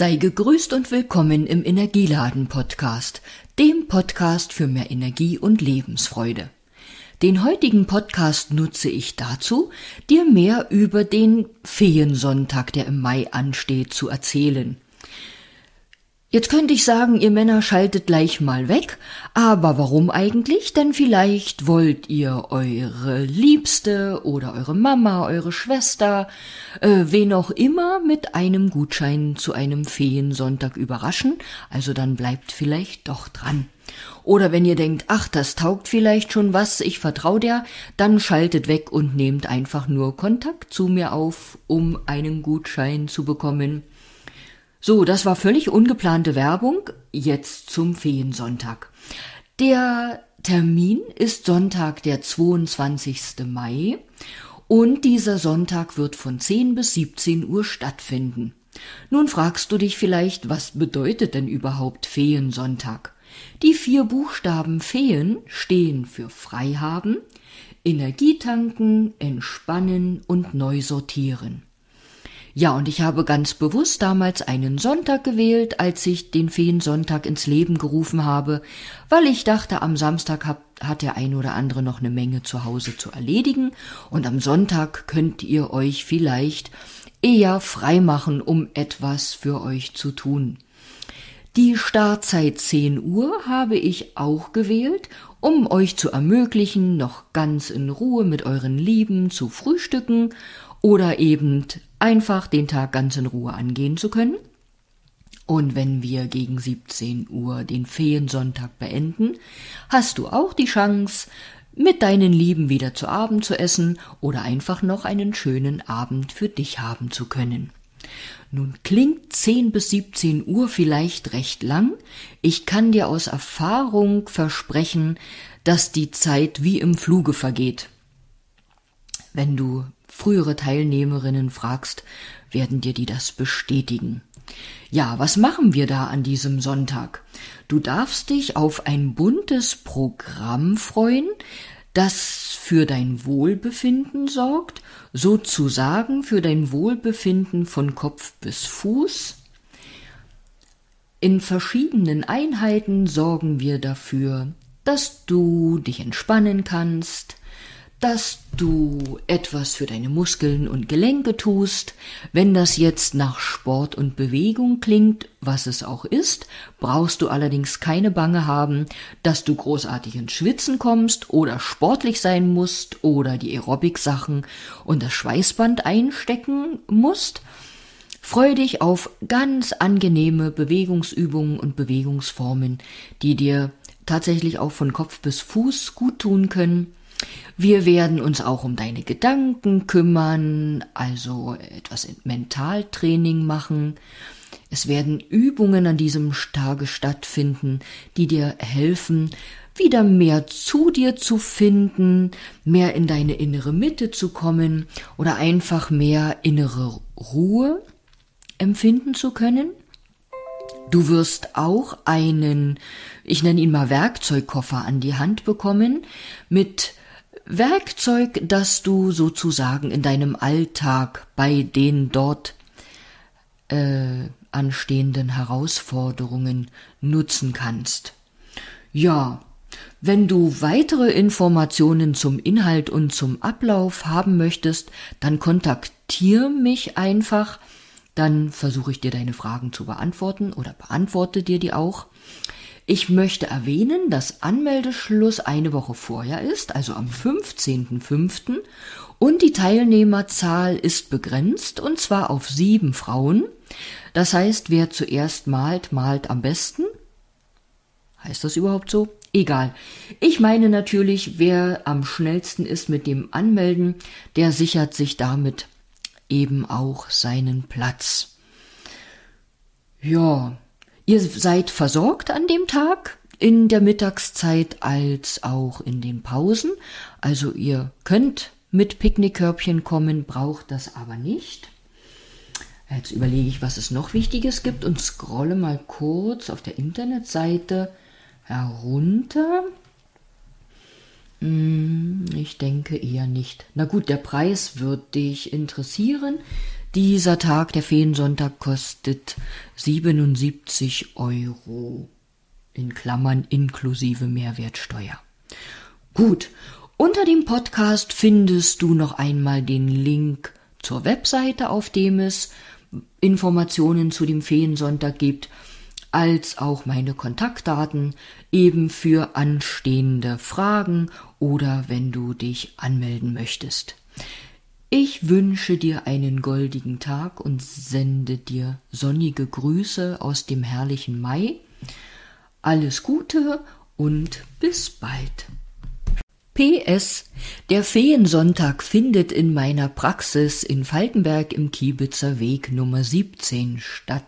Sei gegrüßt und willkommen im Energieladen Podcast, dem Podcast für mehr Energie und Lebensfreude. Den heutigen Podcast nutze ich dazu, dir mehr über den Feensonntag, der im Mai ansteht, zu erzählen. Jetzt könnte ich sagen, ihr Männer schaltet gleich mal weg, aber warum eigentlich? Denn vielleicht wollt ihr eure Liebste oder eure Mama, eure Schwester, äh, wen auch immer mit einem Gutschein zu einem Feensonntag überraschen, also dann bleibt vielleicht doch dran. Oder wenn ihr denkt, ach, das taugt vielleicht schon was, ich vertrau der, dann schaltet weg und nehmt einfach nur Kontakt zu mir auf, um einen Gutschein zu bekommen. So, das war völlig ungeplante Werbung. Jetzt zum Feensonntag. Der Termin ist Sonntag, der 22. Mai und dieser Sonntag wird von 10 bis 17 Uhr stattfinden. Nun fragst du dich vielleicht, was bedeutet denn überhaupt Feensonntag? Die vier Buchstaben Feen stehen für Freihaben, Energietanken, Entspannen und Neu sortieren. Ja, und ich habe ganz bewusst damals einen Sonntag gewählt, als ich den Feensonntag ins Leben gerufen habe, weil ich dachte, am Samstag hat, hat der ein oder andere noch eine Menge zu Hause zu erledigen und am Sonntag könnt ihr euch vielleicht eher frei machen, um etwas für euch zu tun. Die Startzeit 10 Uhr habe ich auch gewählt, um euch zu ermöglichen, noch ganz in Ruhe mit euren Lieben zu frühstücken oder eben einfach den Tag ganz in Ruhe angehen zu können. Und wenn wir gegen 17 Uhr den Feensonntag beenden, hast du auch die Chance, mit deinen Lieben wieder zu Abend zu essen oder einfach noch einen schönen Abend für dich haben zu können. Nun klingt 10 bis 17 Uhr vielleicht recht lang. Ich kann dir aus Erfahrung versprechen, dass die Zeit wie im Fluge vergeht. Wenn du frühere Teilnehmerinnen fragst, werden dir die das bestätigen. Ja, was machen wir da an diesem Sonntag? Du darfst dich auf ein buntes Programm freuen, das für dein Wohlbefinden sorgt, sozusagen für dein Wohlbefinden von Kopf bis Fuß. In verschiedenen Einheiten sorgen wir dafür, dass du dich entspannen kannst, dass du etwas für deine Muskeln und Gelenke tust. Wenn das jetzt nach Sport und Bewegung klingt, was es auch ist, brauchst du allerdings keine Bange haben, dass du großartig ins Schwitzen kommst oder sportlich sein musst oder die Aerobic-Sachen und das Schweißband einstecken musst. Freue dich auf ganz angenehme Bewegungsübungen und Bewegungsformen, die dir tatsächlich auch von Kopf bis Fuß gut tun können wir werden uns auch um deine Gedanken kümmern, also etwas Mentaltraining machen. Es werden Übungen an diesem Tage stattfinden, die dir helfen, wieder mehr zu dir zu finden, mehr in deine innere Mitte zu kommen oder einfach mehr innere Ruhe empfinden zu können. Du wirst auch einen, ich nenne ihn mal Werkzeugkoffer an die Hand bekommen mit Werkzeug, das du sozusagen in deinem Alltag bei den dort äh, anstehenden Herausforderungen nutzen kannst. Ja, wenn du weitere Informationen zum Inhalt und zum Ablauf haben möchtest, dann kontaktiere mich einfach, dann versuche ich dir deine Fragen zu beantworten oder beantworte dir die auch. Ich möchte erwähnen, dass Anmeldeschluss eine Woche vorher ist, also am 15.05. Und die Teilnehmerzahl ist begrenzt, und zwar auf sieben Frauen. Das heißt, wer zuerst malt, malt am besten. Heißt das überhaupt so? Egal. Ich meine natürlich, wer am schnellsten ist mit dem Anmelden, der sichert sich damit eben auch seinen Platz. Ja, Ihr seid versorgt an dem Tag, in der Mittagszeit als auch in den Pausen. Also ihr könnt mit Picknickkörbchen kommen, braucht das aber nicht. Jetzt überlege ich, was es noch Wichtiges gibt und scrolle mal kurz auf der Internetseite herunter. Hm, ich denke eher nicht. Na gut, der Preis wird dich interessieren. Dieser Tag, der Feensonntag, kostet 77 Euro. In Klammern inklusive Mehrwertsteuer. Gut, unter dem Podcast findest du noch einmal den Link zur Webseite, auf dem es Informationen zu dem Feensonntag gibt, als auch meine Kontaktdaten eben für anstehende Fragen oder wenn du dich anmelden möchtest. Ich wünsche dir einen goldigen Tag und sende dir sonnige Grüße aus dem herrlichen Mai. Alles Gute und bis bald. PS. Der Feensonntag findet in meiner Praxis in Falkenberg im Kiebitzer Weg Nummer 17 statt.